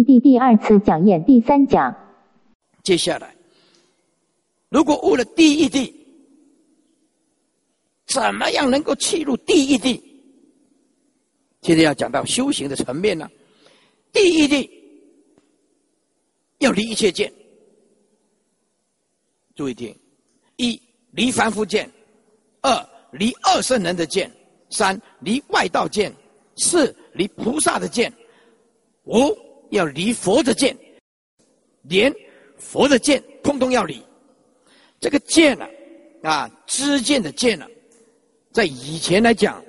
ED 第二次讲演第三讲。接下来，如果悟了第一地，怎么样能够契入第一地？现在要讲到修行的层面呢。第一地要离一切见，注意听：一离凡夫见，二离二圣人的见，三离外道见，四离菩萨的见，五要离佛的见，连佛的见通通要离。这个见呢，啊，知见的见呢，在以前来讲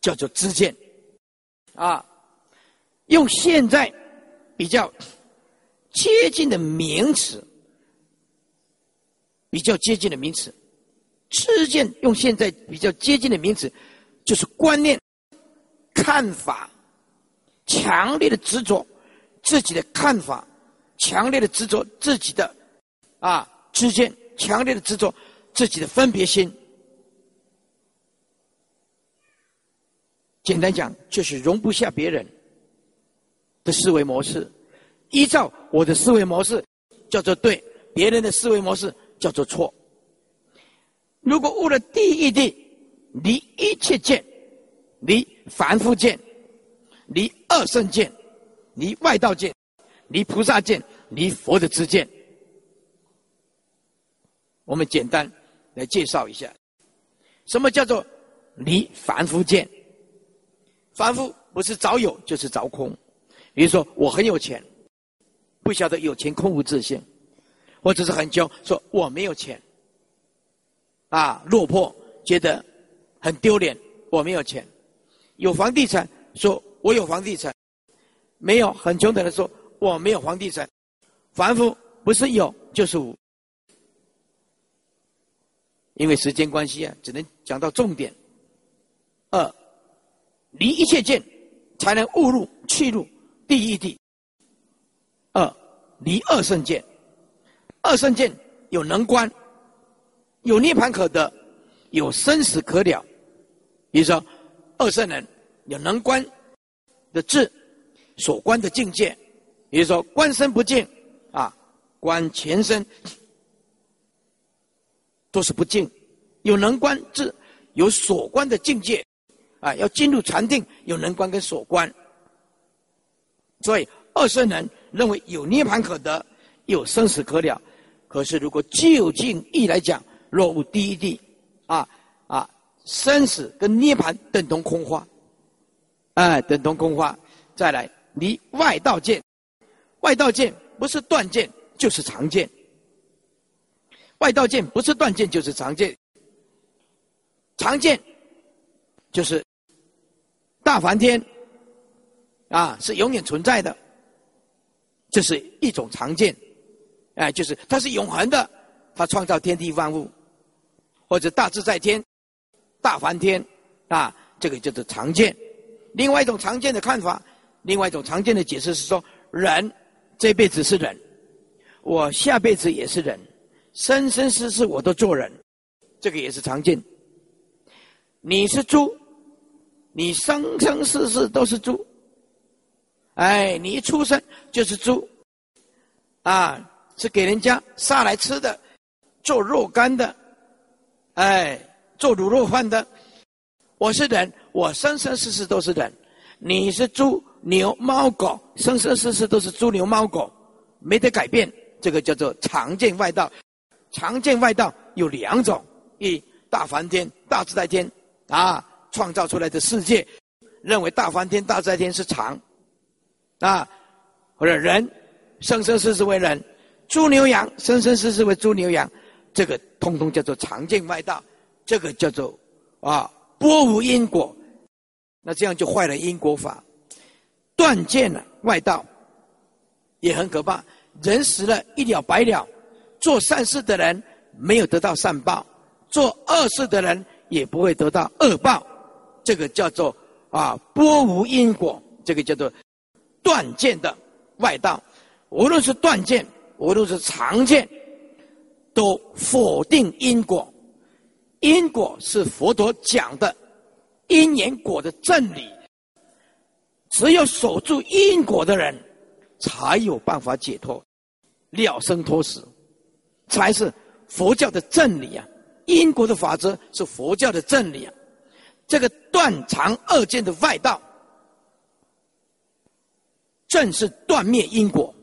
叫做知见，啊。用现在比较接近的名词，比较接近的名词，知见用现在比较接近的名词，就是观念、看法，强烈的执着自己的看法，强烈的执着自己的啊知见，强烈的执着自己的分别心。简单讲，就是容不下别人。的思维模式，依照我的思维模式叫做对，别人的思维模式叫做错。如果悟了第一的，离一切见，离凡夫见，离二圣见，离外道见，离菩萨见，离佛的知见。我们简单来介绍一下，什么叫做离凡夫见？凡夫不是早有就是早空。比如说，我很有钱，不晓得有钱空无自信，或者是很穷，说我没有钱，啊，落魄，觉得很丢脸，我没有钱；有房地产，说我有房地产；没有很穷的人说我没有房地产。凡夫不是有就是无，因为时间关系啊，只能讲到重点。二，离一切见，才能误入去入。第一地，二离二圣见，二圣见有能观，有涅盘可得，有生死可了。比如说，二圣人有能观的智，所观的境界。比如说，观身不净啊，观前身都是不净。有能观智，有所观的境界啊，要进入禅定，有能观跟所观。所以二圣人认为有涅盘可得，有生死可了。可是如果就近义来讲，若无第一地，啊啊，生死跟涅盘等同空花，哎，等同空花。再来离外道见，外道见不是断见就是常见，外道见不是断见就是常见，常见就是大梵天。啊，是永远存在的，这是一种常见，哎，就是它是永恒的，它创造天地万物，或者大自在天、大梵天，啊，这个叫做常见。另外一种常见的看法，另外一种常见的解释是说，人这辈子是人，我下辈子也是人，生生世世我都做人，这个也是常见。你是猪，你生生世世都是猪。哎，你一出生就是猪，啊，是给人家杀来吃的，做肉干的，哎，做卤肉饭的。我是人，我生生世世都是人。你是猪、牛、猫、狗，生生世世都是猪、牛、猫、狗，没得改变。这个叫做常见外道。常见外道有两种：一大梵天、大自在天啊，创造出来的世界，认为大梵天、大自在天是常。啊，或者人生生世世为人，猪牛羊生生世世为猪牛羊，这个通通叫做常见外道，这个叫做啊波无因果，那这样就坏了因果法，断见了外道，也很可怕。人死了一了百了，做善事的人没有得到善报，做恶事的人也不会得到恶报，这个叫做啊波无因果，这个叫做。断见的外道，无论是断见，无论是常见，都否定因果。因果是佛陀讲的因缘果的正理，只有守住因果的人，才有办法解脱，了生脱死，才是佛教的真理啊！因果的法则是佛教的真理啊！这个断肠二见的外道，正是断灭因果，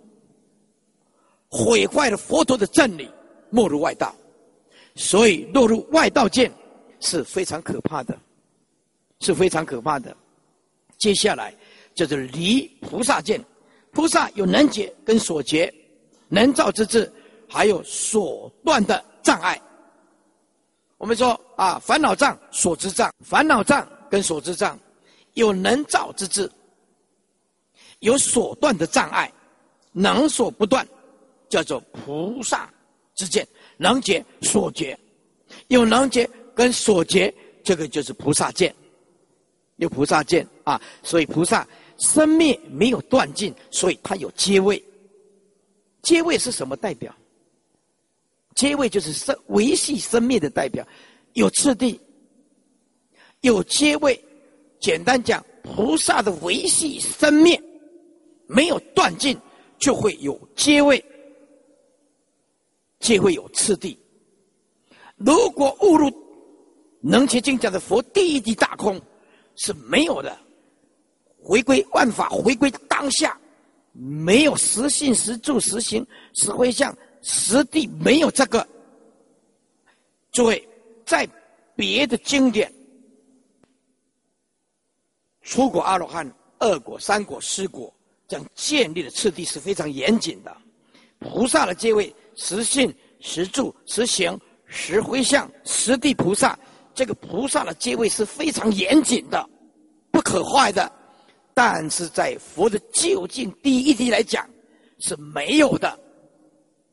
毁坏了佛陀的真理，没入外道，所以落入外道见是非常可怕的，是非常可怕的。接下来就是离菩萨见，菩萨有能解跟所结，能造之智，还有所断的障碍。我们说啊，烦恼障、所知障，烦恼障跟所知障，有能造之智，有所断的障碍，能所不断，叫做菩萨之见，能解所结，有能解跟所结，这个就是菩萨见，有菩萨见啊，所以菩萨生灭没有断尽，所以它有阶位。阶位是什么代表？阶位就是生维系生命的代表，有次第，有阶位。简单讲，菩萨的维系生灭没有断尽，就会有阶位，就会有次第。如果误入能切经讲的佛第一地大空是没有的，回归万法，回归当下，没有实性、实住、实行、实回向。实地没有这个，诸位，在别的经典，出果阿罗汉、二果、三果、四果这样建立的次第是非常严谨的。菩萨的阶位，实信、实住、实行、实回向、实地菩萨，这个菩萨的阶位是非常严谨的，不可坏的。但是在佛的究竟第一地来讲，是没有的。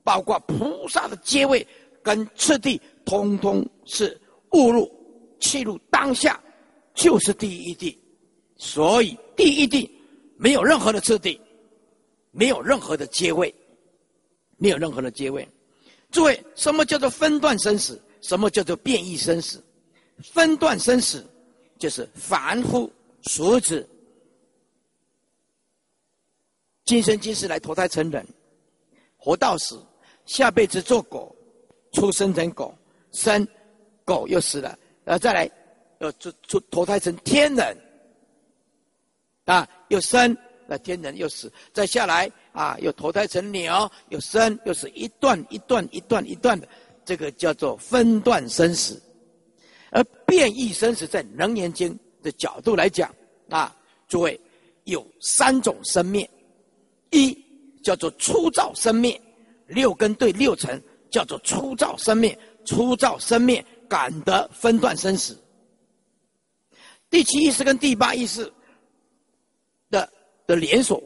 包括菩萨的阶位跟次第，通通是误入、弃入当下，就是第一地。所以第一地没有任何的次第，没有任何的阶位，没有任何的阶位。诸位，什么叫做分段生死？什么叫做变异生死？分段生死就是凡夫俗子，今生今世来投胎成人，活到死。下辈子做狗，出生成狗，生狗又死了，然后再来，又出出投胎成天人，啊，又生那天人又死，再下来啊，又投胎成鸟，又生又是，一段一段一段一段的，这个叫做分段生死。而变异生死，在《楞严经》的角度来讲，啊，诸位有三种生灭，一叫做粗造生灭。六根对六尘叫做粗造生灭，粗造生灭感得分段生死。第七意识跟第八意识的的连锁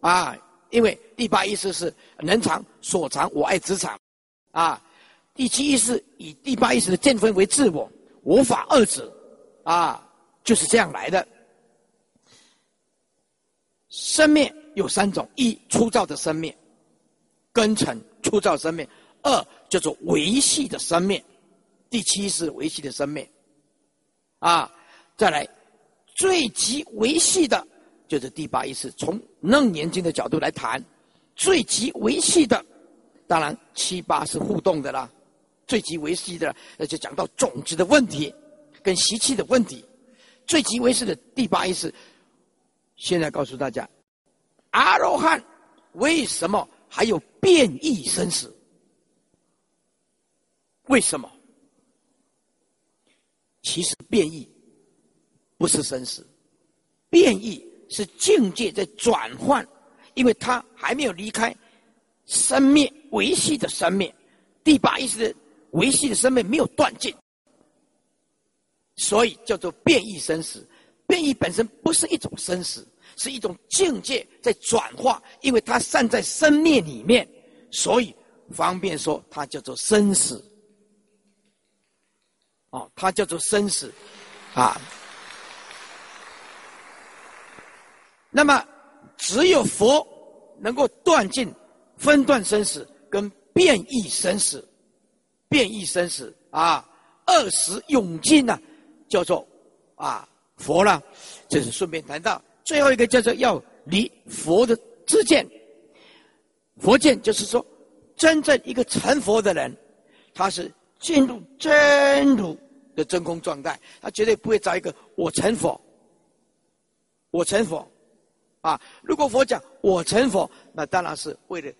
啊，因为第八意识是能长所长我爱职场啊，第七意识以第八意识的见分为自我，无法二者啊，就是这样来的。生灭有三种：一粗糙的生灭，根尘。粗糙生命，二叫做维系的生命，第七是维系的生命，啊，再来最极维系的，就是第八意识。从楞严经的角度来谈，最极维系的，当然七八是互动的啦。最极维系的，那就讲到种子的问题，跟习气的问题。最极维系的第八意识，现在告诉大家，阿罗汉为什么？还有变异生死，为什么？其实变异不是生死，变异是境界在转换，因为它还没有离开生灭维系的生命，第八意识的维系的生命没有断尽，所以叫做变异生死。变异本身不是一种生死。是一种境界在转化，因为它散在生灭里面，所以方便说它叫做生死。哦，它叫做生死，啊。那么只有佛能够断尽分段生死跟变异生死，变异生死啊，二十永尽呢，叫做啊佛了。这是顺便谈到。最后一个叫做要离佛的自见。佛见就是说，真正一个成佛的人，他是进入真如的真空状态，他绝对不会找一个我成佛，我成佛，啊！如果佛讲我成佛，那当然是为了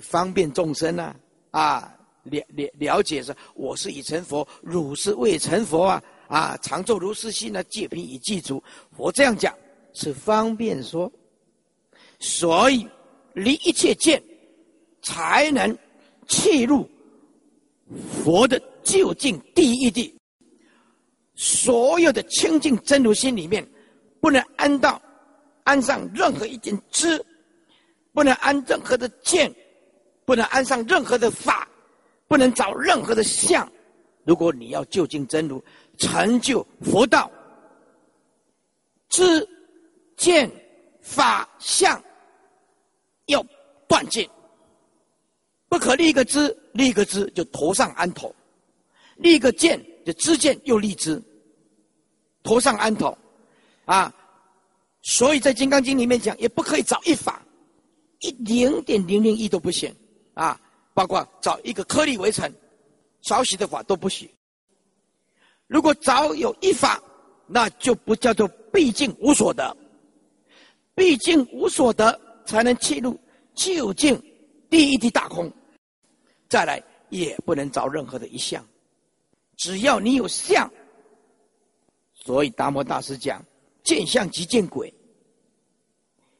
方便众生呢，啊，了了了解是，我是已成佛，汝是未成佛啊，啊，常作如是心呢，戒品已记足。佛这样讲是方便说，所以。离一切见，才能切入佛的究竟第一地。所有的清净真如心里面，不能安到安上任何一件知，不能安任何的见，不能安上任何的法，不能找任何的相。如果你要就近真如，成就佛道，知见法相。要断尽，不可立一个知，立一个知就头上安头；立一个见就知见又立知，头上安头，啊！所以在《金刚经》里面讲，也不可以找一法，一零点零零一都不行啊！包括找一个颗粒为尘，少许的法都不行。如果早有一法，那就不叫做毕竟无所得，毕竟无所得。才能切入究竟第一滴大空，再来也不能找任何的一项，只要你有相，所以达摩大师讲见相即见鬼，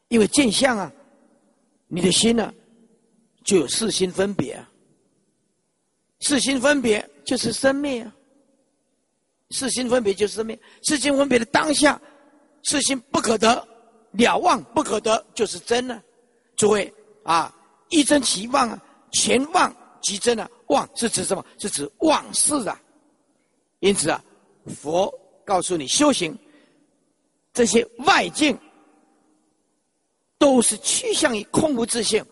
因为见相啊，你的心呢就有四心分别啊，四心分别就是生灭啊，四心分别就是生灭，四心分别的当下，四心不可得。了望不可得，就是真呢。诸位啊，一真其妄啊，前妄即真啊。妄是指什么？是指妄事啊。因此啊，佛告诉你修行，这些外境都是趋向于空无自性，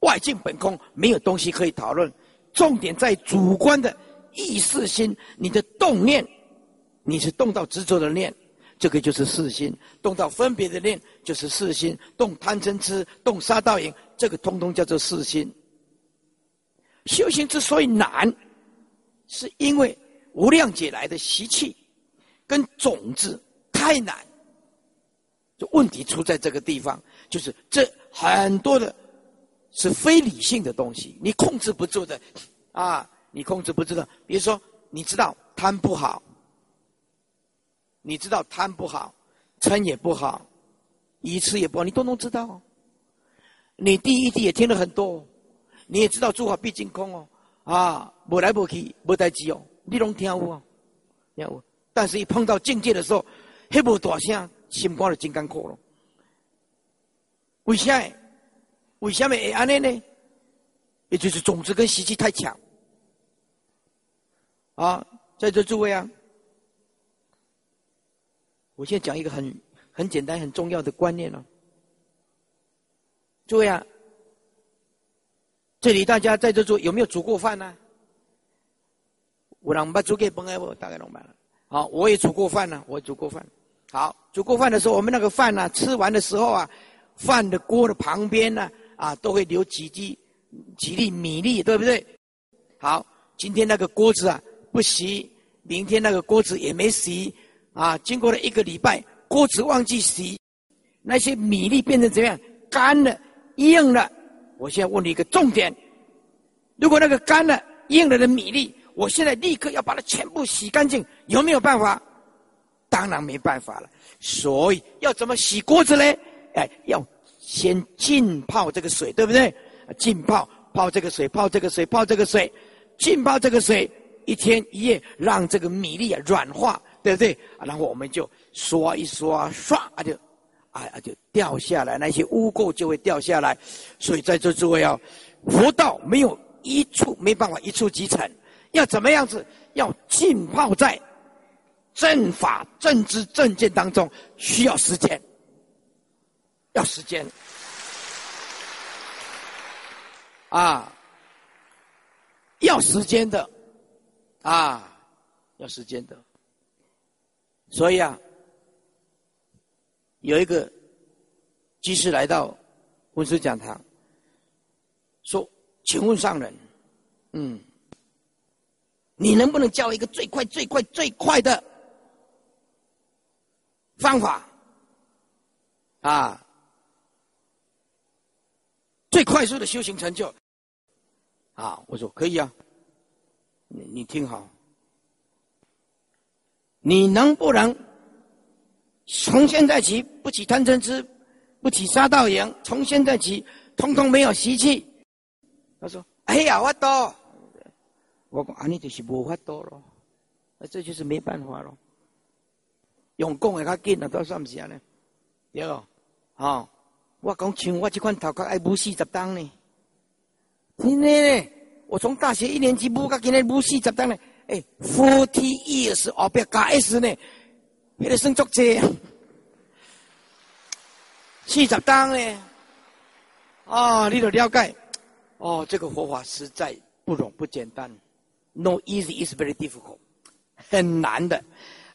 外境本空，没有东西可以讨论。重点在主观的意识心，你的动念，你是动到执着的念。这个就是四心，动到分别的念就是四心，动贪嗔痴，动杀盗淫，这个通通叫做四心。修行之所以难，是因为无量劫来的习气跟种子太难。就问题出在这个地方，就是这很多的是非理性的东西，你控制不住的啊，你控制不住的。比如说，你知道贪不好。你知道贪不好，嗔也不好，愚痴也不好，你都能知道。你第一地也听了很多，你也知道诸法毕竟空哦，啊，无来无去，无代志哦，你拢听我哦，听我。但是，一碰到境界的时候，黑布大声，心肝就真艰苦了。为啥？为什么会安尼呢？也就是种子跟习气太强。啊，在座诸位啊。我现在讲一个很很简单、很重要的观念了，诸位啊，这里大家在这做有没有煮过饭呢？我让把煮给崩开不？大概弄完了。好，我也煮过饭呢，我煮过饭。好，煮过饭的时候，我们那个饭呢，吃完的时候啊，饭的锅的旁边呢，啊，都会留几滴几粒米粒，对不对？好，今天那个锅子啊不洗，明天那个锅子也没洗。啊，经过了一个礼拜，锅子忘记洗，那些米粒变成怎样？干了、硬了。我现在问你一个重点：如果那个干了、硬了的米粒，我现在立刻要把它全部洗干净，有没有办法？当然没办法了。所以要怎么洗锅子呢？哎，要先浸泡这个水，对不对？浸泡，泡这个水，泡这个水，泡这个水，浸泡这个水一天一夜，让这个米粒啊软化。对不对？然后我们就刷一刷，唰就，啊啊就掉下来，那些污垢就会掉下来。所以在这诸位要，佛道没有一触，没办法一触即成。要怎么样子？要浸泡在正法、正知、正见当中，需要时间，要时间啊，要时间的啊，要时间的。所以啊，有一个居士来到文殊讲堂，说：“请问上人，嗯，你能不能教一个最快、最快、最快的方法？啊，最快速的修行成就？”啊，我说可以啊，你你听好，你能不能从现在起不起贪嗔痴，不起杀盗淫，从现在起通通没有习气？他说：“哎呀，我多。”我讲啊，你就是无法多咯，那这就是没办法咯。用讲的较紧啊，都算不是啊呢？对哦，啊，我讲像我这款头壳爱补四十档呢。今天呢，我从大学一年级补到今天补四十档呢，哎，forty years 哦，不要加 s 呢，那个升作者，四十档呢，啊，你都了解，哦，这个佛法实在不容不简单，no easy is very difficult，很难的，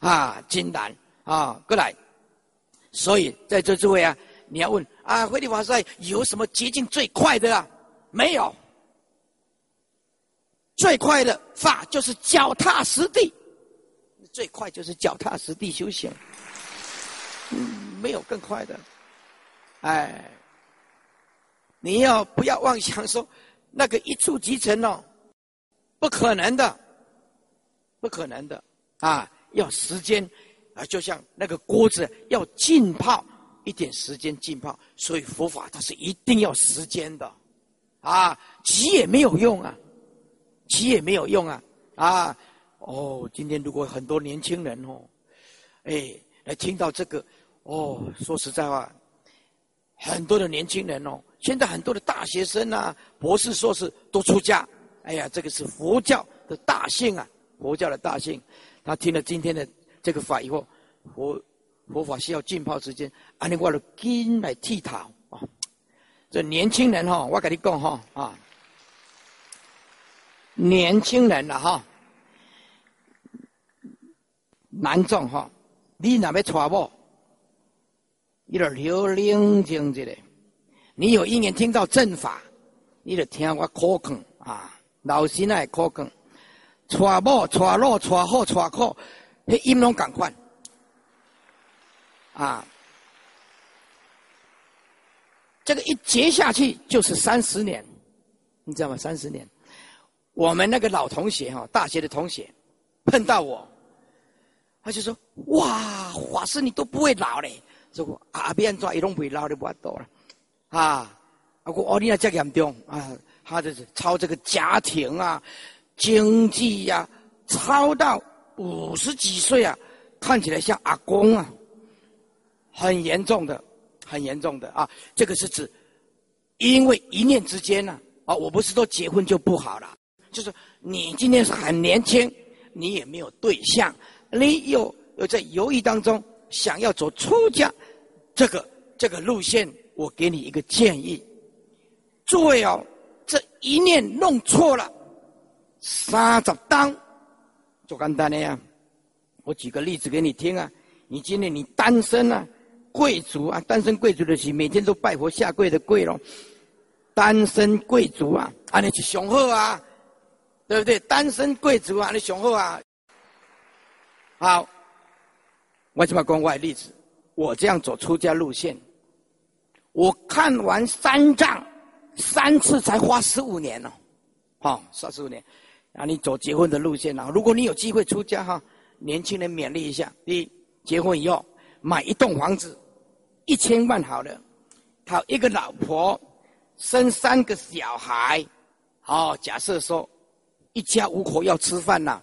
啊，真难。啊，过来，所以在这诸位啊，你要问啊，慧理法师有什么捷径最快的啊？没有。最快的法就是脚踏实地，最快就是脚踏实地修行，没有更快的。哎，你要不要妄想说那个一触即成哦？不可能的，不可能的啊！要时间啊，就像那个锅子要浸泡一点时间浸泡，所以佛法它是一定要时间的啊，急也没有用啊。急也没有用啊！啊，哦，今天如果很多年轻人哦，哎，来听到这个，哦，说实在话，很多的年轻人哦，现在很多的大学生啊，博士、硕士都出家。哎呀，这个是佛教的大幸啊！佛教的大幸，他听了今天的这个法以后，佛佛法需要浸泡时间，安尼我了紧来剃头啊！这年轻人哈，我跟你讲哈啊。年轻人了哈，难众哈，你那要娶某，你得留冷静一下。你有一年听到正法，你得听我口讲啊，老师那口讲，娶某、娶老、娶好、娶苦，那音拢赶快啊！这个一接下去就是三十年，你知道吗？三十年。我们那个老同学哈，大学的同学，碰到我，他就说：“哇，法师你都不会老嘞！”说：“啊，别人抓一拢不会老的不多了。”啊，我哦，你那这严重啊？他就是操这个家庭啊、经济呀，操到五十几岁啊，看起来像阿公啊，很严重的，很严重的啊！这个是指，因为一念之间呢，啊，我不是说结婚就不好了。就是你今天是很年轻，你也没有对象，你又又在犹豫当中，想要走出家这个这个路线，我给你一个建议，诸位哦，这一念弄错了，三十当，做简单的呀。我举个例子给你听啊，你今天你单身啊，贵族啊，单身贵族的是每天都拜佛下跪的跪咯，单身贵族啊，啊，你去雄厚啊。对不对？单身贵族啊，你雄厚啊！好，我怎么讲我的例子？我这样走出家路线，我看完三藏三次才花十五年哦，好，三十五年。啊，你走结婚的路线啊？如果你有机会出家哈，年轻人勉励一下：第一，结婚以后买一栋房子，一千万好了，好一个老婆，生三个小孩，好，假设说。一家五口要吃饭呐，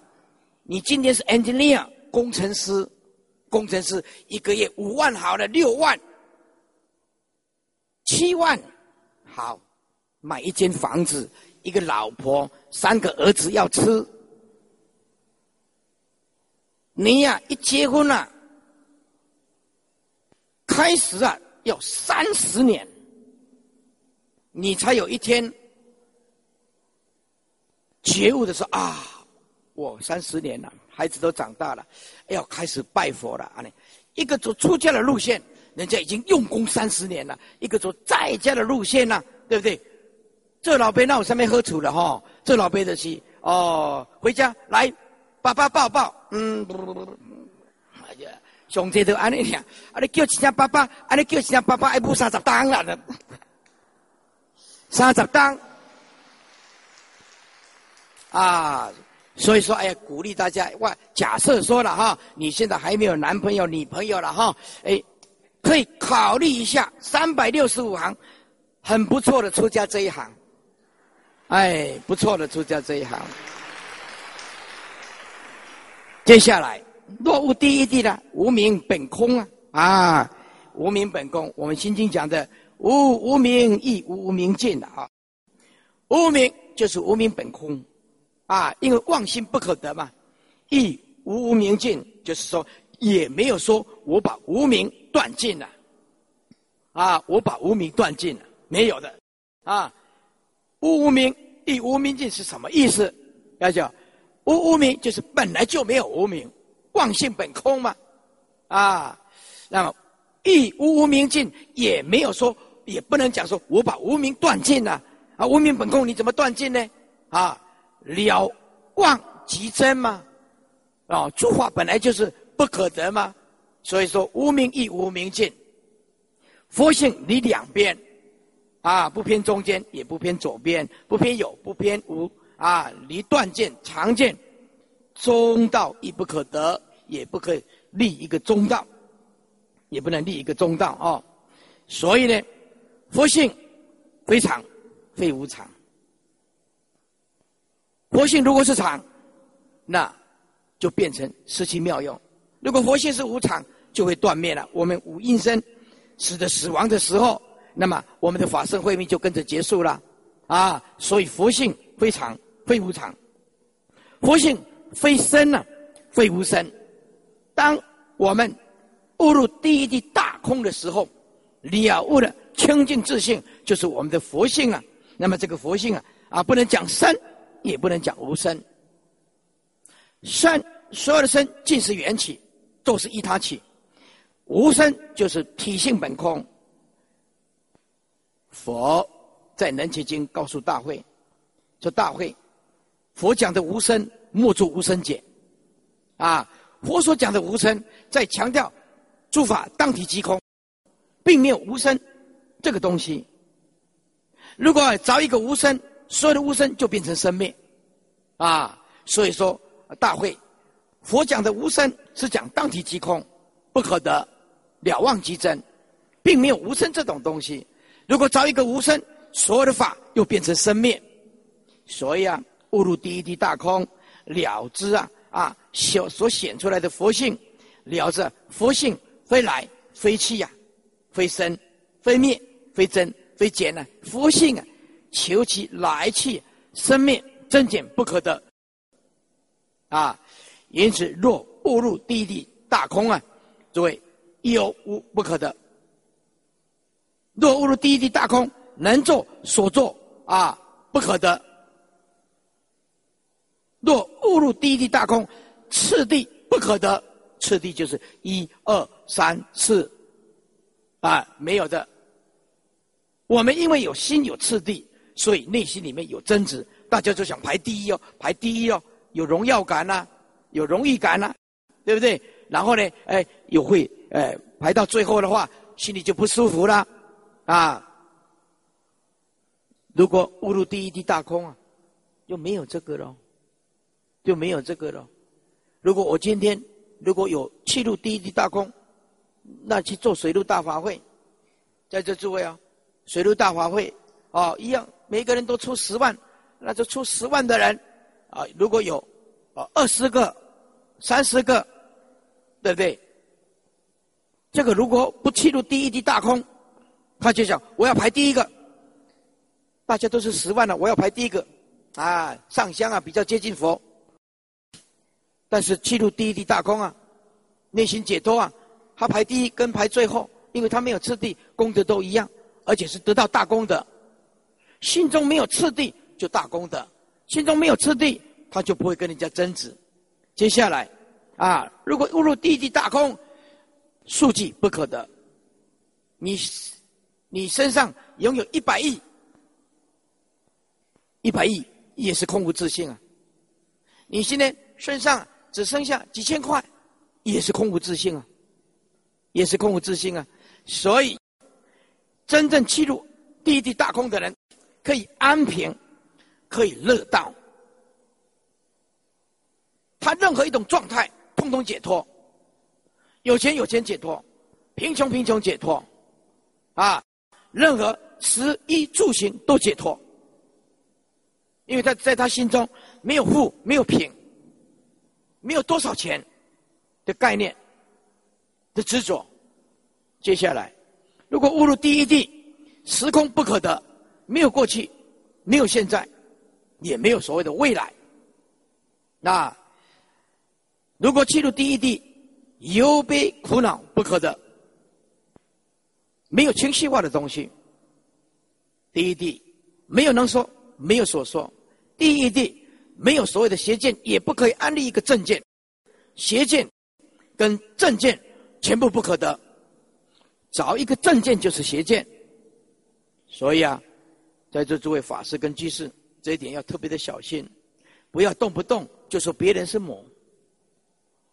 你今天是 engineer 工程师，工程师一个月五万好了，六万、七万，好，买一间房子，一个老婆，三个儿子要吃，你呀一结婚了，开始啊要三十年，你才有一天。觉悟的时候啊，我三十年了，孩子都长大了，要开始拜佛了啊！你一个走出家的路线，人家已经用功三十年了，一个走在家的路线呐，对不对？这老辈那我上面喝醋了哈，这老辈的是哦，回家来，爸爸抱抱，嗯，呀，兄弟都安尼呀，啊你叫一声爸爸，啊你叫一声爸爸，爱补三十当了，三十当，啊。所以说，哎呀，鼓励大家。哇，假设说了哈，你现在还没有男朋友、女朋友了哈，哎，可以考虑一下三百六十五行，很不错的出家这一行。哎，不错的出家这一行。接下来，落悟第一地呢，无名本空啊啊，无名本空。我们心经讲的无无名亦无无名尽的啊，无名就是无名本空。啊，因为妄心不可得嘛，亦无无明尽，就是说也没有说我把无名断尽了，啊，我把无名断尽了，没有的，啊，无无名亦无明尽是什么意思？要叫无无名就是本来就没有无名，妄性本空嘛，啊，那么亦无无明尽也没有说，也不能讲说我把无明断尽了，啊，无明本空你怎么断尽呢？啊？了妄即真吗？啊，诸法本来就是不可得吗？所以说无明亦无明尽，佛性离两边，啊，不偏中间，也不偏左边，不偏有，不偏无，啊，离断见常见，中道亦不可得，也不可以立一个中道，也不能立一个中道啊。所以呢，佛性非常非无常。佛性如果是常，那就变成失去妙用；如果佛性是无常，就会断灭了。我们无阴身，死的死亡的时候，那么我们的法身慧命就跟着结束了。啊，所以佛性非常非无常，佛性非生呢，非无生。当我们误入第一地大空的时候，了悟了清净自性，就是我们的佛性啊。那么这个佛性啊，啊，不能讲生。也不能讲无生，生所有的生尽是缘起，都是依他起；无生就是体性本空。佛在《能切经》告诉大会，说大会，佛讲的无生，莫作无生解。啊，佛所讲的无生，在强调诸法当体即空，并没有无生这个东西。如果找一个无生。所有的无生就变成生灭，啊，所以说大会，佛讲的无生是讲当体即空，不可得，了望即真，并没有无生这种东西。如果找一个无生，所有的法又变成生灭，所以啊，误入第一地大空，了之啊啊所所显出来的佛性，了知佛性非来非去呀，非生非灭非增非减呢，佛性啊。求其来去生灭增减不可得啊！因此，若误入第一地大空啊，诸位有无不可得。若误入第一地大空，能做所做啊，不可得。若误入第一地大空，次第不可得。次第就是一二三四啊，没有的。我们因为有心有次第。所以内心里面有争执，大家就想排第一哦，排第一哦，有荣耀感呐，有荣誉感呐，对不对？然后呢，哎，又会哎排到最后的话，心里就不舒服了啊。如果误入第一地大空啊，就没有这个喽，就没有这个了。如果我今天如果有去入第一地大空，那去做水陆大法会，在这诸位啊，水陆大法会哦一样。每个人都出十万，那就出十万的人，啊，如果有，啊二十个、三十个，对不对？这个如果不切入第一地大空，他就想我要排第一个。大家都是十万了，我要排第一个，啊，上香啊比较接近佛。但是切入第一地大空啊，内心解脱啊，他排第一跟排最后，因为他没有次第，功德都一样，而且是得到大功德。心中没有次第，就大功德；心中没有次第，他就不会跟人家争执。接下来，啊，如果误入第一地大空，数计不可得，你你身上拥有一百亿，一百亿也是空无自信啊。你现在身上只剩下几千块，也是空无自信啊，也是空无自信啊。所以，真正进入第一地大空的人，可以安平，可以乐道。他任何一种状态，通通解脱。有钱有钱解脱，贫穷贫穷解脱，啊，任何食衣住行都解脱。因为他在他心中没有富，没有贫，没有多少钱的概念的执着。接下来，如果误入第一地，时空不可得，没有过去，没有现在，也没有所谓的未来。那如果进入第一地，忧悲苦恼不可得，没有清晰化的东西。第一地没有能说，没有所说。第一地没有所谓的邪见，也不可以安立一个正见，邪见跟正见全部不可得，找一个正见就是邪见。所以啊，在座诸位法师跟居士，这一点要特别的小心，不要动不动就说别人是魔，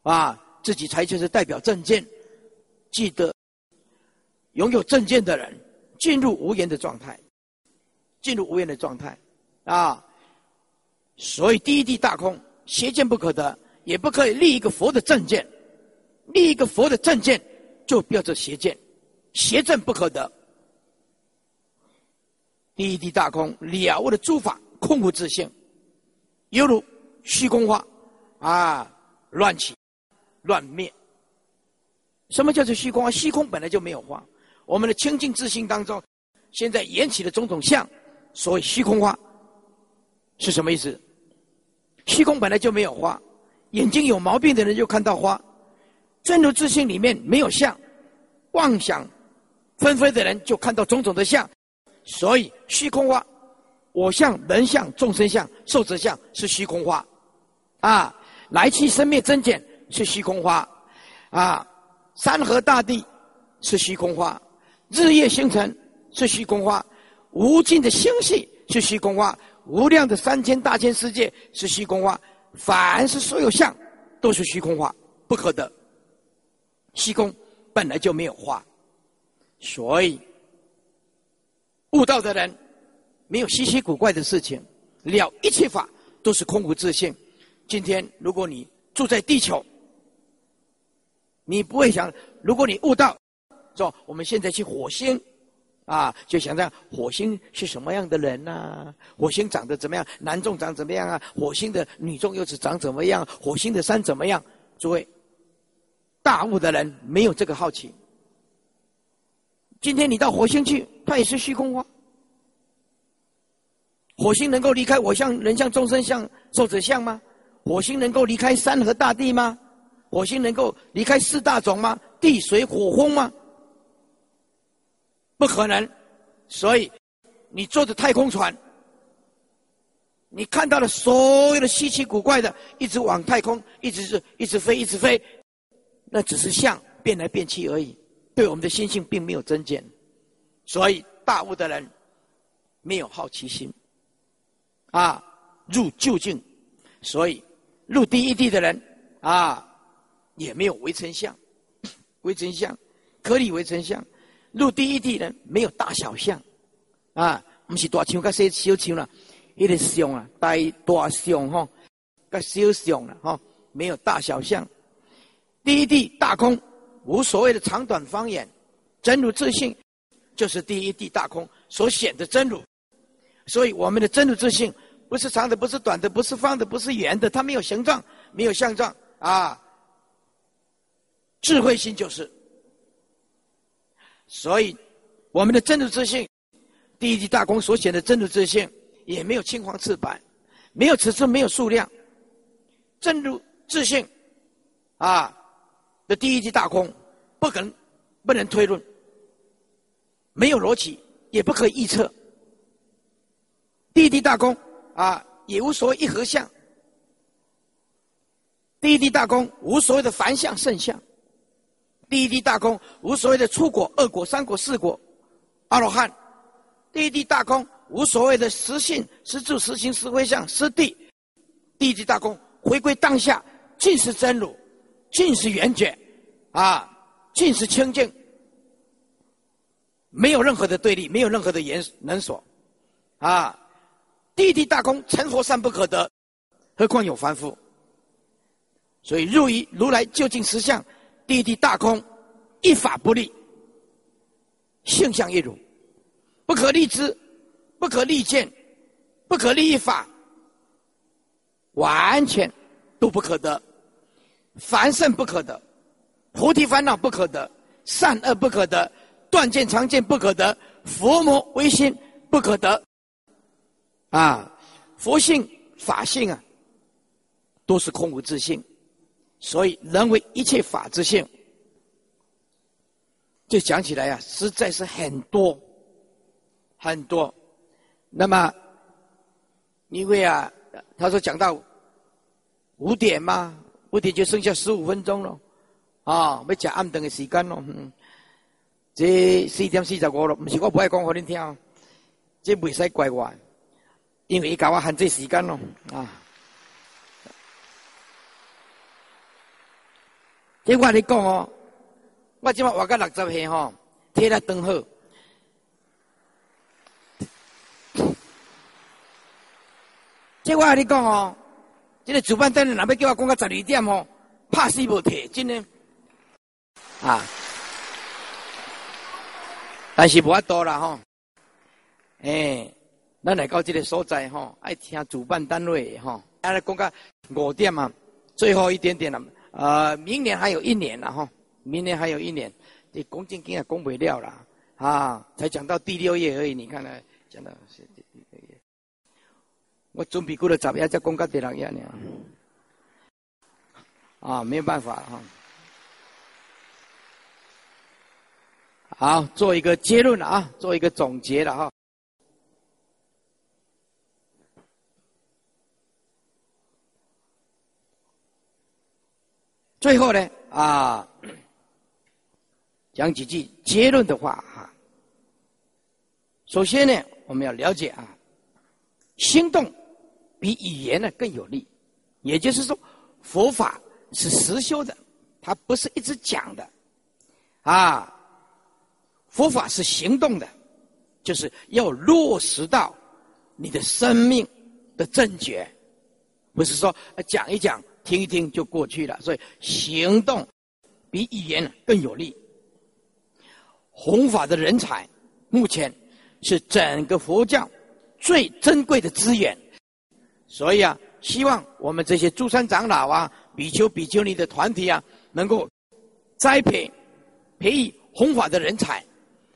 啊，自己才就是代表正见。记得拥有正见的人进入无言的状态，进入无言的状态，啊。所以，第一地大空，邪见不可得，也不可以立一个佛的正见，立一个佛的正见，就标着邪见，邪正不可得。第一地大空，了悟的诸法空无自性，犹如虚空花，啊，乱起，乱灭。什么叫做虚空花？虚空本来就没有花，我们的清净自性当中，现在演起的种种相，所谓虚空花，是什么意思？虚空本来就没有花，眼睛有毛病的人就看到花；真如自性里面没有相，妄想纷飞的人就看到种种的相。所以虚空花，我相、人相、众生相、寿者相是虚空花，啊，来去生灭增减是虚空花，啊，山河大地是虚空花，日夜星辰是虚空花，无尽的星系是虚空花。无量的三千大千世界是虚空化，凡是所有相都是虚空化，不可得。虚空本来就没有化，所以悟道的人没有稀奇古怪的事情，了一切法都是空无自性。今天如果你住在地球，你不会想，如果你悟道，说我们现在去火星。啊，就想着火星是什么样的人呢？火星长得怎么样？男众长怎么样啊？火星的女众又是长怎么样？火星的山怎么样？诸位，大悟的人没有这个好奇。今天你到火星去，它也是虚空花。火星能够离开我像人像众生像受者像吗？火星能够离开山河大地吗？火星能够离开四大种吗？地水火风吗？不可能，所以你坐着太空船，你看到了所有的稀奇古怪的，一直往太空，一直是一直飞，一直飞，那只是像变来变去而已，对我们的心性并没有增减。所以大悟的人没有好奇心，啊，入究竟，所以入第一地的人啊，也没有围城相，围城相，颗粒围城相。入第一地呢没有大小相，啊，不是大象跟小小象了，一个象啊，大大象哈，跟小象了哈，没有大小相。第一地大空，无所谓的长短方言，真如自信，就是第一地大空所显的真如。所以我们的真如自信，不是长的，不是短的，不是方的，不是圆的，它没有形状，没有相状啊。智慧心就是。所以，我们的真如自信，第一地大空所显的真如自信，也没有青黄赤白，没有尺寸，没有数量。真如自信，啊，的第一地大空，不可能不能推论，没有逻辑，也不可以预测。第一地大空，啊，也无所谓一合相。第一地大空无所谓的凡相圣相。第一地大空，无所谓的出果、二果、三果、四果，阿罗汉。第一地大空，无所谓的实性、实住、实行、实回向、实地。第一地大空，回归当下，尽是真如，尽是圆觉，啊，尽是清净，没有任何的对立，没有任何的言能所，啊，第一地大空，成佛善不可得，何况有凡夫？所以入于如来究竟实相。地地大空，一法不立，性相一如，不可立知，不可立见，不可立一法，完全都不可得。凡圣不可得，菩提烦恼不可得，善恶不可得，断见常见不可得，佛魔唯心不可得。啊，佛性法性啊，都是空无自性。所以，人为一切法之性，就讲起来呀，实在是很多很多。那么，因为啊，他说讲到五点嘛，五点就剩下十五分钟了，啊，要讲暗灯的时间咯。这四点四十五了，不是我不爱讲给你听，这未使怪我，因为搞我限制时间咯，啊。即我你讲哦，我即马活到六十岁吼，体力刚好。即我你讲哦，这个主办单位若要叫我讲到十二点吼，拍死无退，真诶啊。但是无法多啦吼，哎，咱来到即个所在吼，爱听主办单位吼，阿来讲到五点嘛，最后一点点了。呃，明年还有一年了哈，明年还有一年，这恭敬经也供不了了啊，才讲到第六页而已。你看呢，讲到是第六页，我准备过了十页才讲到第六页呢，啊，没有办法哈。好，做一个结论了啊，做一个总结了哈。最后呢，啊，讲几句结论的话哈。首先呢，我们要了解啊，心动比语言呢更有力。也就是说，佛法是实修的，它不是一直讲的，啊，佛法是行动的，就是要落实到你的生命的正觉，不是说讲一讲。听一听就过去了，所以行动比语言更有力。弘法的人才，目前是整个佛教最珍贵的资源。所以啊，希望我们这些诸山长老啊、比丘、比丘尼的团体啊，能够栽培、培育弘法的人才。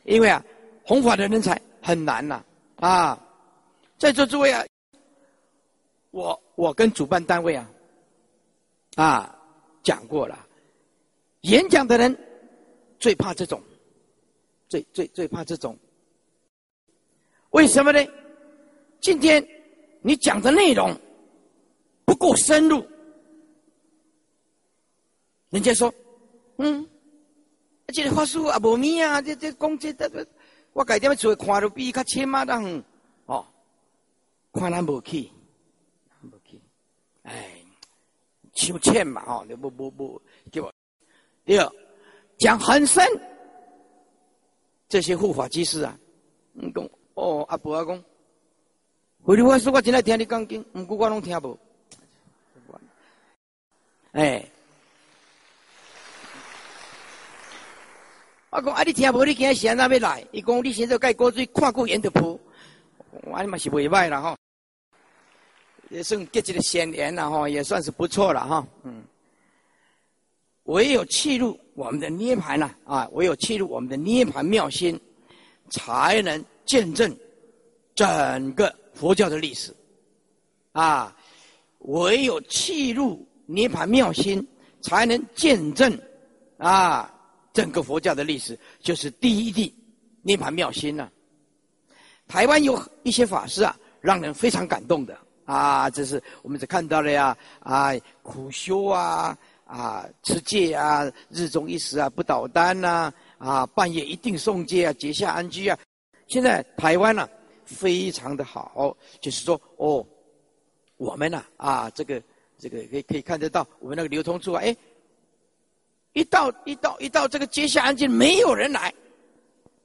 因为啊，弘法的人才很难呐啊！在座诸位啊，我我跟主办单位啊。啊，讲过了，演讲的人最怕这种，最最最怕这种。为什么呢？今天你讲的内容不够深入，人家说，嗯，这个法师啊，无咪啊，这这讲这这，我改天要做看都比较深嘛，当哦，看咱无去，无去，哎。求欠嘛，哦，你不不不，给我。第二，讲很深，这些护法居士啊，嗯，讲哦，阿伯阿公，回头我说我今天听你讲经，唔过我拢听无。哎，我讲啊，你听无？你今日现在要来？伊讲你现在盖过水，看过盐的铺，我嘛是未歹啦吼。也算结这个仙缘了哈，也算是不错了哈。嗯，唯有契入我们的涅盘了啊，唯有契入我们的涅盘妙心，才能见证整个佛教的历史。啊，唯有契入涅盘妙心，才能见证啊整个佛教的历史，就是第一地涅盘妙心呢。台湾有一些法师啊，让人非常感动的。啊，这是我们只看到了呀，啊，苦修啊，啊持戒啊，日中一时啊不捣蛋呐，啊半夜一定诵戒啊，结下安居啊。现在台湾呢非常的好，就是说哦，我们呢啊这个这个可以可以看得到，我们那个流通处啊，哎，一到一到一到这个结下安居，没有人来，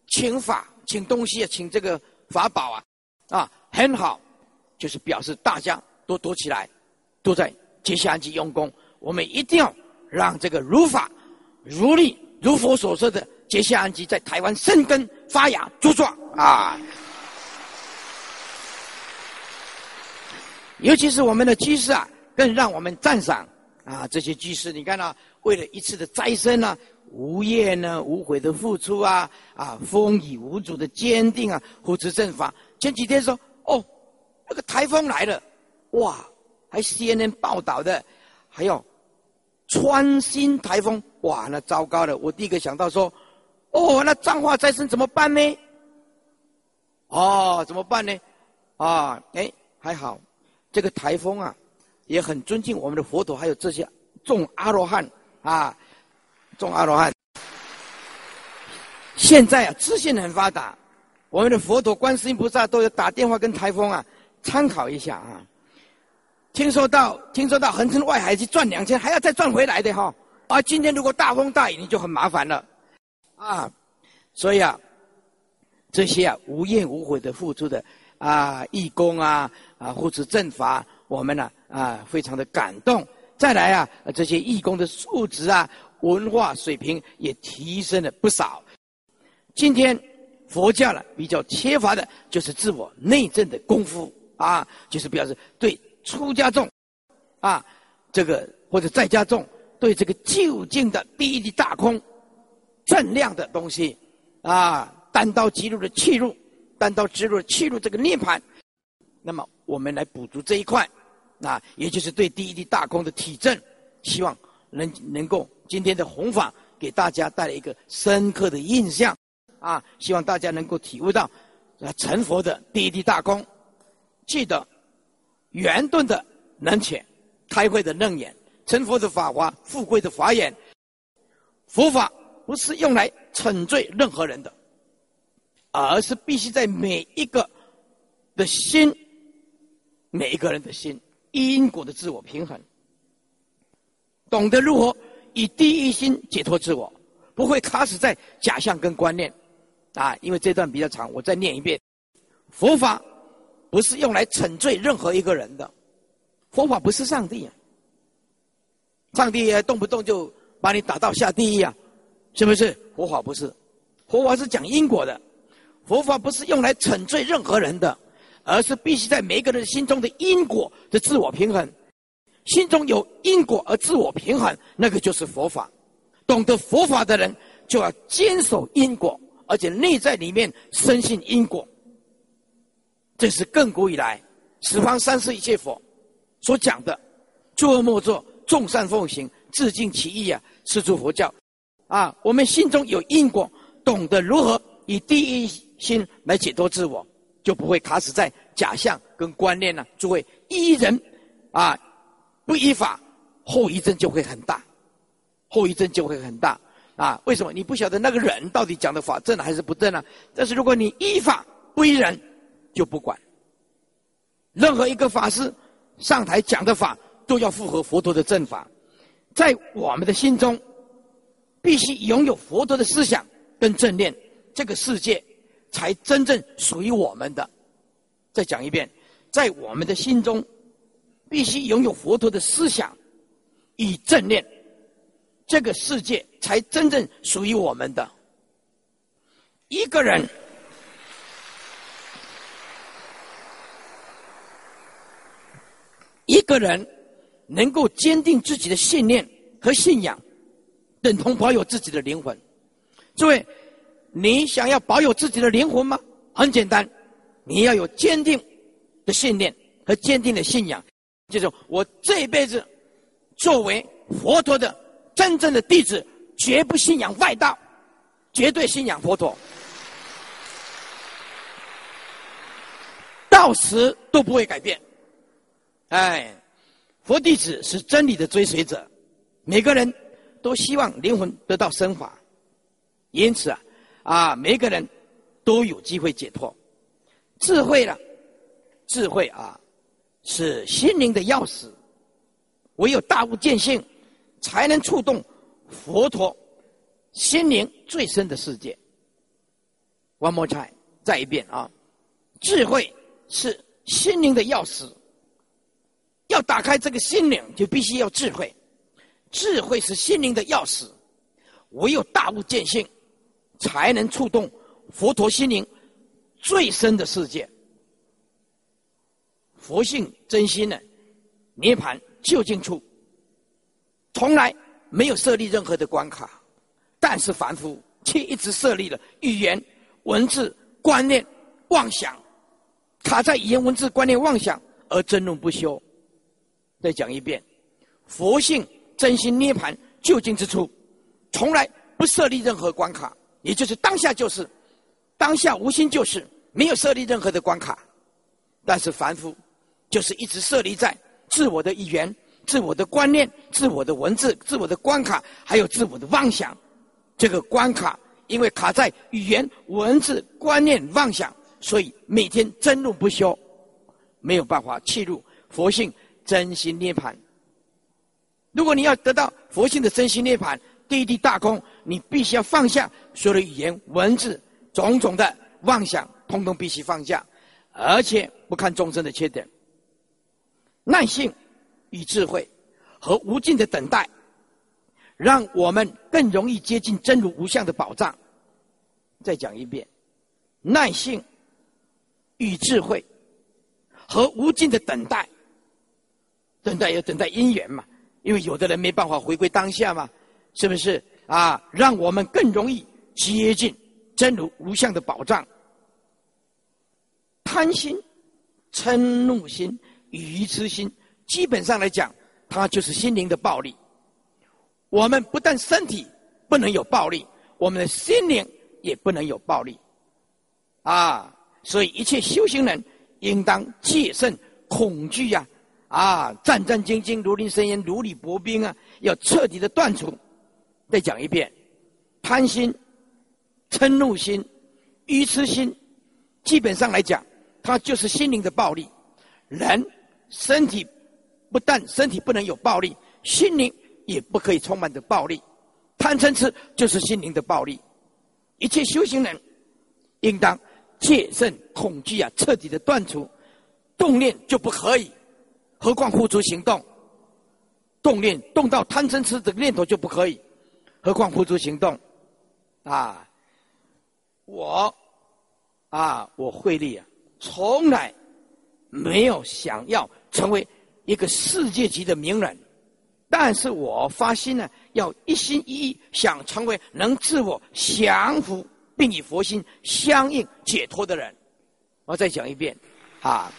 请法请东西啊，请这个法宝啊，啊很好，就是表示大家都躲起来，都在结下安居用功。我们一定要让这个如法、如理、如佛所说的结下安基在台湾生根发芽茁壮啊！尤其是我们的居士啊，更让我们赞赏啊！这些居士，你看啊，为了一次的斋生呢，无怨呢、无悔的付出啊，啊，风雨无阻的坚定啊，护持正法。前几天说哦，那个台风来了，哇，还 CNN 报道的，还有。川新台风，哇，那糟糕了！我第一个想到说，哦，那脏话再生怎么办呢？哦，怎么办呢？啊，哎，还好，这个台风啊，也很尊敬我们的佛陀，还有这些众阿罗汉啊，众阿罗汉。现在啊，资讯很发达，我们的佛陀、观世音菩萨都有打电话跟台风啊参考一下啊。听说到，听说到横村外海去赚两千，还要再赚回来的哈。啊，今天如果大风大雨，你就很麻烦了，啊，所以啊，这些啊无怨无悔的付出的啊义工啊啊护持正法，我们呢啊非常的感动。再来啊，这些义工的素质啊文化水平也提升了不少。今天佛教呢比较缺乏的就是自我内证的功夫啊，就是表示对。出家众，啊，这个或者在家众，对这个究竟的第一的大空，正量的东西，啊，单刀直入的切入，单刀直入的切入这个涅盘，那么我们来补足这一块，啊，也就是对第一的大空的体证，希望能能够今天的弘法给大家带来一个深刻的印象，啊，希望大家能够体悟到，啊，成佛的第一滴大空，记得。圆顿的能浅，开会的楞严，成佛的法华，富贵的法眼。佛法不是用来惩罪任何人的，而是必须在每一个的心，每一个人的心因果的自我平衡，懂得如何以第一心解脱自我，不会卡死在假象跟观念。啊，因为这段比较长，我再念一遍，佛法。不是用来惩罪任何一个人的，佛法不是上帝啊！上帝也动不动就把你打到下地狱啊，是不是？佛法不是，佛法是讲因果的，佛法不是用来惩罪任何人的，而是必须在每个人心中的因果的自我平衡，心中有因果而自我平衡，那个就是佛法。懂得佛法的人就要坚守因果，而且内在里面深信因果。这是亘古以来十方三世一切佛所讲的“诸恶莫作，众善奉行，自尽其意”啊，是诸佛教啊。我们心中有因果，懂得如何以第一心来解脱自我，就不会卡死在假象跟观念呢。诸位依人啊，不依法，后遗症就会很大，后遗症就会很大啊。为什么？你不晓得那个人到底讲的法正还是不正呢？但是如果你依法不依人，就不管，任何一个法师上台讲的法，都要符合佛陀的正法，在我们的心中，必须拥有佛陀的思想跟正念，这个世界才真正属于我们的。再讲一遍，在我们的心中，必须拥有佛陀的思想与正念，这个世界才真正属于我们的。一个人。一个人能够坚定自己的信念和信仰，等同保有自己的灵魂。诸位，你想要保有自己的灵魂吗？很简单，你要有坚定的信念和坚定的信仰。就是我这一辈子作为佛陀的真正的弟子，绝不信仰外道，绝对信仰佛陀，到死都不会改变。哎，佛弟子是真理的追随者，每个人都希望灵魂得到升华，因此啊，啊，每个人都有机会解脱。智慧了，智慧啊，是心灵的钥匙。唯有大悟见性，才能触动佛陀心灵最深的世界。One more time，再一遍啊！智慧是心灵的钥匙。要打开这个心灵，就必须要智慧。智慧是心灵的钥匙，唯有大悟见性，才能触动佛陀心灵最深的世界。佛性真心的涅盘究竟处，从来没有设立任何的关卡，但是凡夫却一直设立了语言、文字、观念、妄想，卡在语言、文字、观念、妄想而争论不休。再讲一遍，佛性真心涅盘究竟之处，从来不设立任何关卡，也就是当下就是，当下无心就是，没有设立任何的关卡。但是凡夫就是一直设立在自我的语言、自我的观念、自我的文字、自我的关卡，还有自我的妄想。这个关卡因为卡在语言、文字、观念、妄想，所以每天争论不休，没有办法切入佛性。真心涅槃。如果你要得到佛性的真心涅槃，第一地大空，你必须要放下所有的语言、文字、种种的妄想，通通必须放下，而且不看众生的缺点，耐性与智慧和无尽的等待，让我们更容易接近真如无相的宝藏。再讲一遍，耐性与智慧和无尽的等待。等待要等待因缘嘛，因为有的人没办法回归当下嘛，是不是啊？让我们更容易接近真如无相的宝藏。贪心、嗔怒心、愚痴心，基本上来讲，它就是心灵的暴力。我们不但身体不能有暴力，我们的心灵也不能有暴力。啊，所以一切修行人应当戒慎恐惧呀。啊战战兢兢，如临深渊，如履薄冰啊！要彻底的断除。再讲一遍，贪心、嗔怒心、愚痴心，基本上来讲，它就是心灵的暴力。人身体不但身体不能有暴力，心灵也不可以充满着暴力。贪嗔痴就是心灵的暴力。一切修行人应当戒慎恐惧啊，彻底的断除，动念就不可以。何况付诸行动，动念动到贪嗔痴这个念头就不可以，何况付诸行动，啊，我，啊，我慧力啊，从来没有想要成为一个世界级的名人，但是我发心呢，要一心一意想成为能自我降服并与佛心相应解脱的人。我再讲一遍，啊。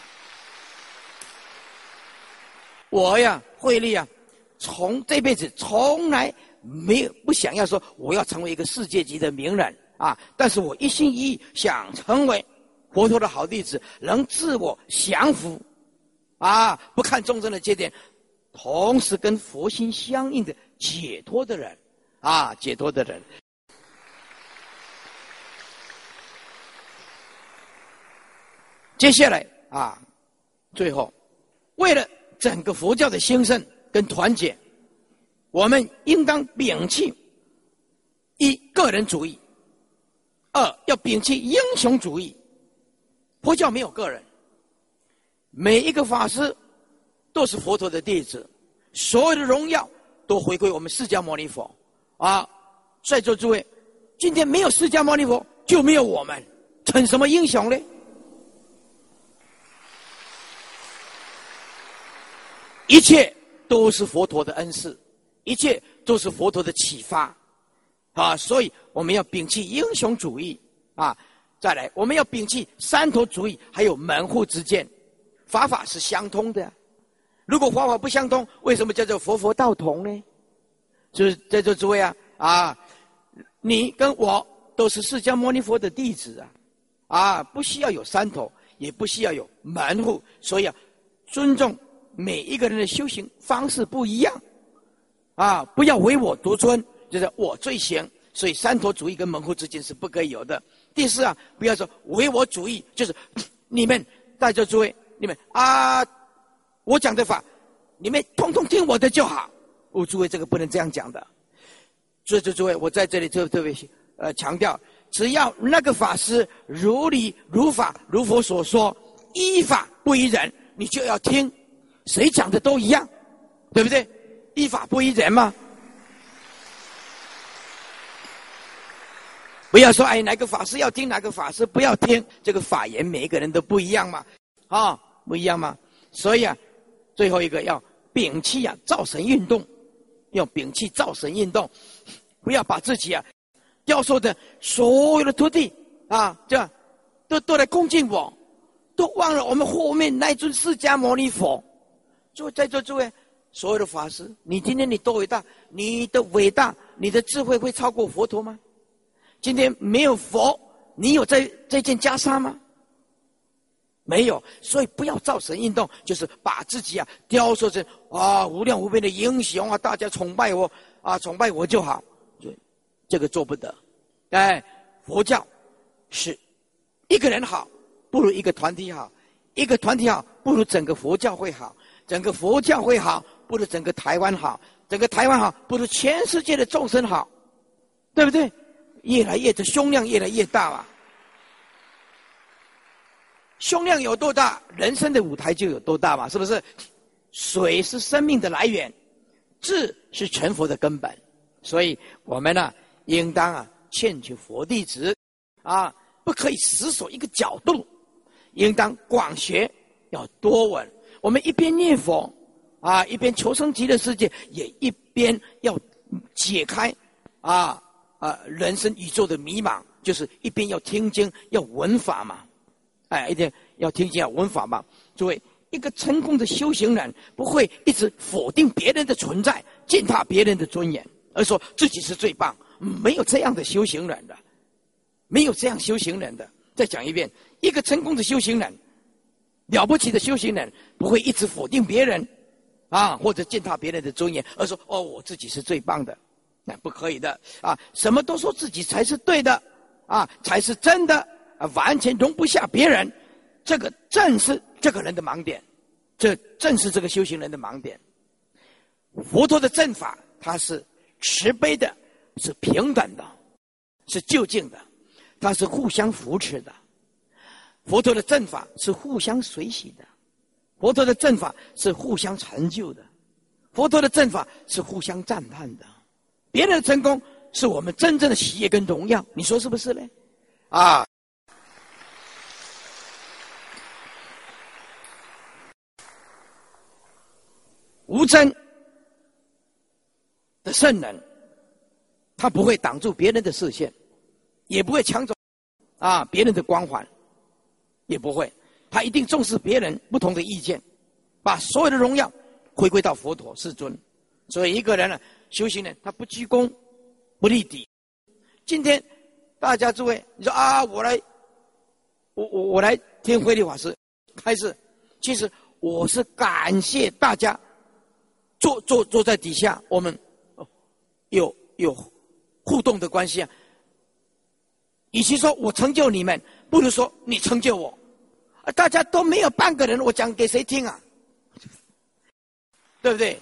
我呀，慧利啊，从这辈子从来没有不想要说我要成为一个世界级的名人啊！但是我一心一意想成为佛陀的好弟子，能自我降服啊，不看众生的缺点，同时跟佛心相应的解脱的人啊，解脱的人。接下来啊，最后为了。整个佛教的兴盛跟团结，我们应当摒弃一个人主义，二要摒弃英雄主义。佛教没有个人，每一个法师都是佛陀的弟子，所有的荣耀都回归我们释迦牟尼佛。啊，在座诸位，今天没有释迦牟尼佛，就没有我们，成什么英雄呢？一切都是佛陀的恩赐，一切都是佛陀的启发，啊！所以我们要摒弃英雄主义啊！再来，我们要摒弃山头主义，还有门户之见，法法是相通的。如果法法不相通，为什么叫做佛佛道同呢？就是在座诸位啊啊！你跟我都是释迦牟尼佛的弟子啊啊！不需要有山头，也不需要有门户，所以啊，尊重。每一个人的修行方式不一样，啊，不要唯我独尊，就是我最行。所以三头主义跟门户之间是不可以有的。第四啊，不要说唯我主义，就是你们在座诸位，你们啊，我讲的法，你们通通听我的就好。哦，诸位，这个不能这样讲的。所以，诸位，我在这里特特别呃强调，只要那个法师如理如法如佛所说，依法不依人，你就要听，谁讲的都一样，对不对？依法不依人嘛。不要说哎，哪个法师要听，哪个法师不要听。这个法言每一个人都不一样嘛，啊，不一样嘛。所以啊，最后一个要摒弃啊造神运动，要摒弃造神运动，不要把自己啊教授的所有的徒弟啊，这样都都来恭敬我，都忘了我们后面那尊释迦牟尼佛。诸在座诸位，所有的法师，你今天你多伟大，你的伟大，你的智慧会超过佛陀吗？今天没有佛，你有这这件袈裟吗？没有，所以不要造神运动，就是把自己啊雕塑成啊无量无边的英雄啊，大家崇拜我啊，崇拜我就好。对，这个做不得。哎，佛教是一个人好，不如一个团体好；一个团体好，不如整个佛教会好；整个佛教会好，不如整个台湾好；整个台湾好，不如全世界的众生好，对不对？越来越的胸量越来越大了，胸量有多大，人生的舞台就有多大嘛，是不是？水是生命的来源，智是成佛的根本，所以我们呢，应当啊，劝求佛弟子啊，不可以死守一个角度，应当广学，要多闻。我们一边念佛啊，一边求生极乐世界，也一边要解开啊。啊，人生宇宙的迷茫，就是一边要听经，要闻法嘛，哎，一定要听经要闻法嘛。诸位，一个成功的修行人，不会一直否定别人的存在，践踏别人的尊严，而说自己是最棒。没有这样的修行人的，没有这样修行人的。再讲一遍，一个成功的修行人，了不起的修行人，不会一直否定别人，啊，或者践踏别人的尊严，而说哦，我自己是最棒的。那不可以的啊！什么都说自己才是对的，啊，才是真的，啊，完全容不下别人，这个正是这个人的盲点，这正是这个修行人的盲点。佛陀的正法，它是慈悲的，是平等的，是就近的，它是互相扶持的。佛陀的正法是互相随喜的，佛陀的正法是互相成就的，佛陀的正法是互相赞叹的。别人的成功是我们真正的喜悦跟荣耀，你说是不是呢？啊，无真的圣人，他不会挡住别人的视线，也不会抢走啊别人的光环，也不会，他一定重视别人不同的意见，把所有的荣耀回归到佛陀世尊。所以一个人呢。修行呢他不居功，不立底。今天大家诸位，你说啊，我来，我我我来听慧律法师开始。其实我是感谢大家坐坐坐在底下，我们有有互动的关系啊。与其说我成就你们，不如说你成就我。啊大家都没有半个人，我讲给谁听啊？对不对？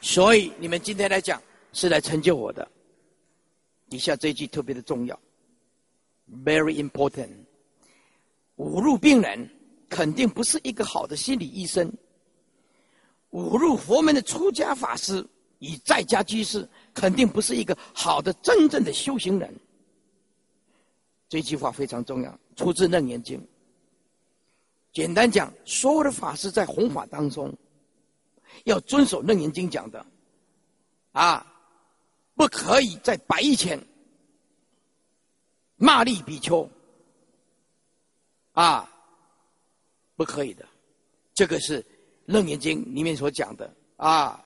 所以你们今天来讲是来成就我的。以下这一句特别的重要，very important。侮辱病人肯定不是一个好的心理医生。侮辱佛门的出家法师与在家居士肯定不是一个好的真正的修行人。这句话非常重要，出自《楞严经》。简单讲，所有的法师在弘法当中。要遵守《楞严经》讲的，啊，不可以在白衣前骂力比丘，啊，不可以的。这个是《楞严经》里面所讲的啊，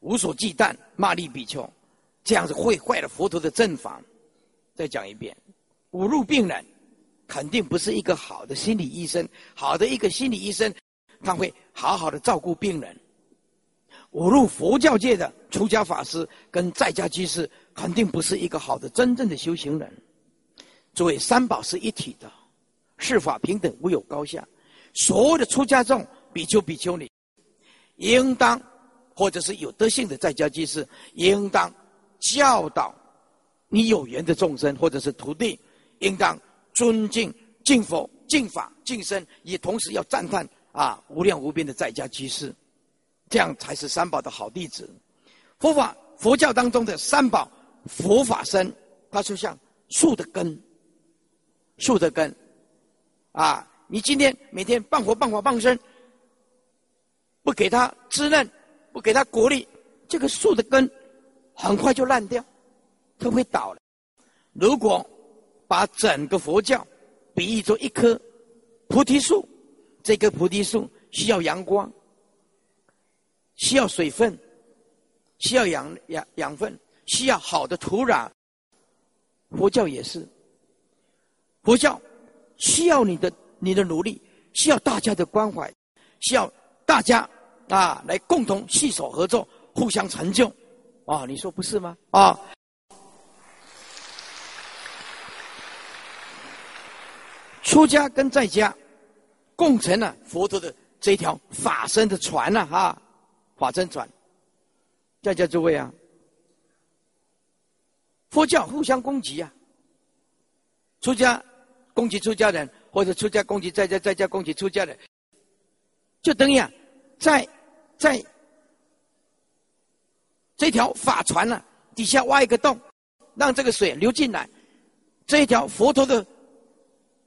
无所忌惮骂力比丘，这样子会坏了佛陀的正法。再讲一遍，侮辱病人，肯定不是一个好的心理医生。好的一个心理医生。他会好好的照顾病人，侮辱佛教界的出家法师跟在家居士，肯定不是一个好的真正的修行人。诸位，三宝是一体的，世法平等，无有高下。所有的出家众、比丘、比丘尼，应当或者是有德性的在家居士，应当教导你有缘的众生或者是徒弟，应当尊敬、敬佛、敬法、敬身，也同时要赞叹啊无量无边的在家居士。这样才是三宝的好弟子。佛法佛教当中的三宝，佛法身，它就像树的根，树的根，啊，你今天每天半活半法半生，不给它滋润，不给它鼓励，这个树的根很快就烂掉，它会倒了。如果把整个佛教比喻作一棵菩提树，这棵菩提树需要阳光。需要水分，需要养养养分，需要好的土壤。佛教也是，佛教需要你的你的努力，需要大家的关怀，需要大家啊来共同携手合作，互相成就。啊，你说不是吗？啊，出家跟在家共成了佛陀的这条法身的船呐，哈。法真传，在家诸位啊，佛教互相攻击啊，出家攻击出家人，或者出家攻击在家，在家攻击出家人，就等于啊，在在这条法船呢底下挖一个洞，让这个水流进来，这一条佛陀的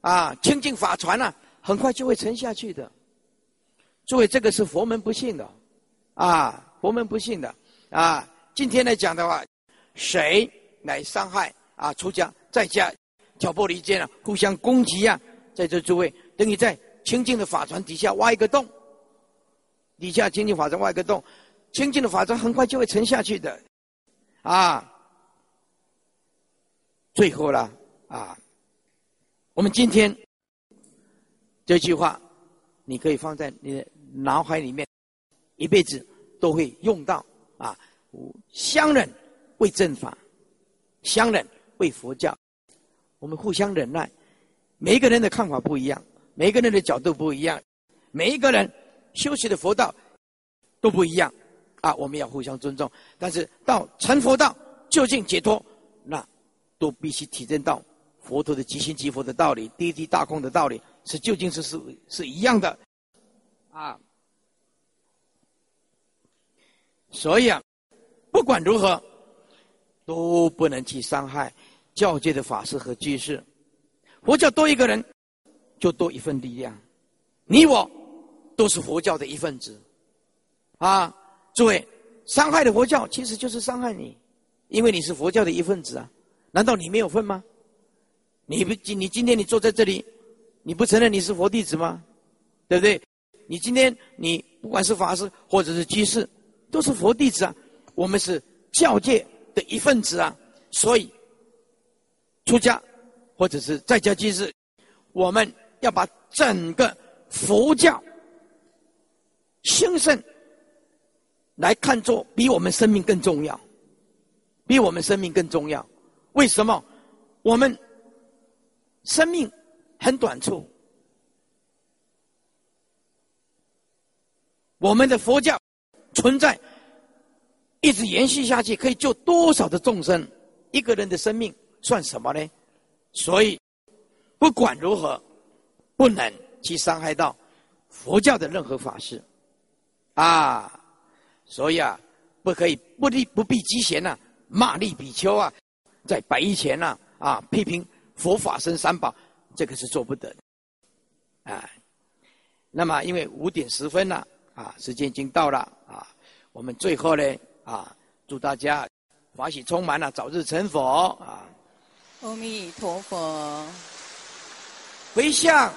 啊清净法船呢，很快就会沉下去的。诸位，这个是佛门不信的。啊，佛门不信的啊！今天来讲的话，谁来伤害啊？出家在家挑拨离间啊，互相攻击啊！在这诸位，等于在清净的法船底下挖一个洞，底下清净法船挖一个洞，清净的法船很快就会沉下去的啊！最后了啊，我们今天这句话，你可以放在你的脑海里面。一辈子都会用到啊！相忍为正法，相忍为佛教。我们互相忍耐，每一个人的看法不一样，每一个人的角度不一样，每一个人修习的佛道都不一样啊！我们要互相尊重。但是到成佛道、究竟解脱，那都必须体证到佛陀的即心即佛的道理、第一大空的道理，是究竟是是是一样的啊！所以啊，不管如何，都不能去伤害教界的法师和居士。佛教多一个人，就多一份力量。你我都是佛教的一份子，啊，诸位，伤害的佛教其实就是伤害你，因为你是佛教的一份子啊。难道你没有份吗？你不今你今天你坐在这里，你不承认你是佛弟子吗？对不对？你今天你不管是法师或者是居士。都是佛弟子啊，我们是教界的一份子啊，所以出家或者是在家居士，我们要把整个佛教兴盛来看作比我们生命更重要，比我们生命更重要。为什么？我们生命很短促，我们的佛教。存在，一直延续下去，可以救多少的众生？一个人的生命算什么呢？所以，不管如何，不能去伤害到佛教的任何法师，啊！所以啊，不可以不立不避机嫌呐，骂力比丘啊，在白衣前呐啊，批评佛法生三宝，这个是做不得的，啊。那么，因为五点十分了。啊，时间已经到了啊！我们最后呢啊，祝大家法喜充满了，早日成佛啊！阿弥陀佛，回向。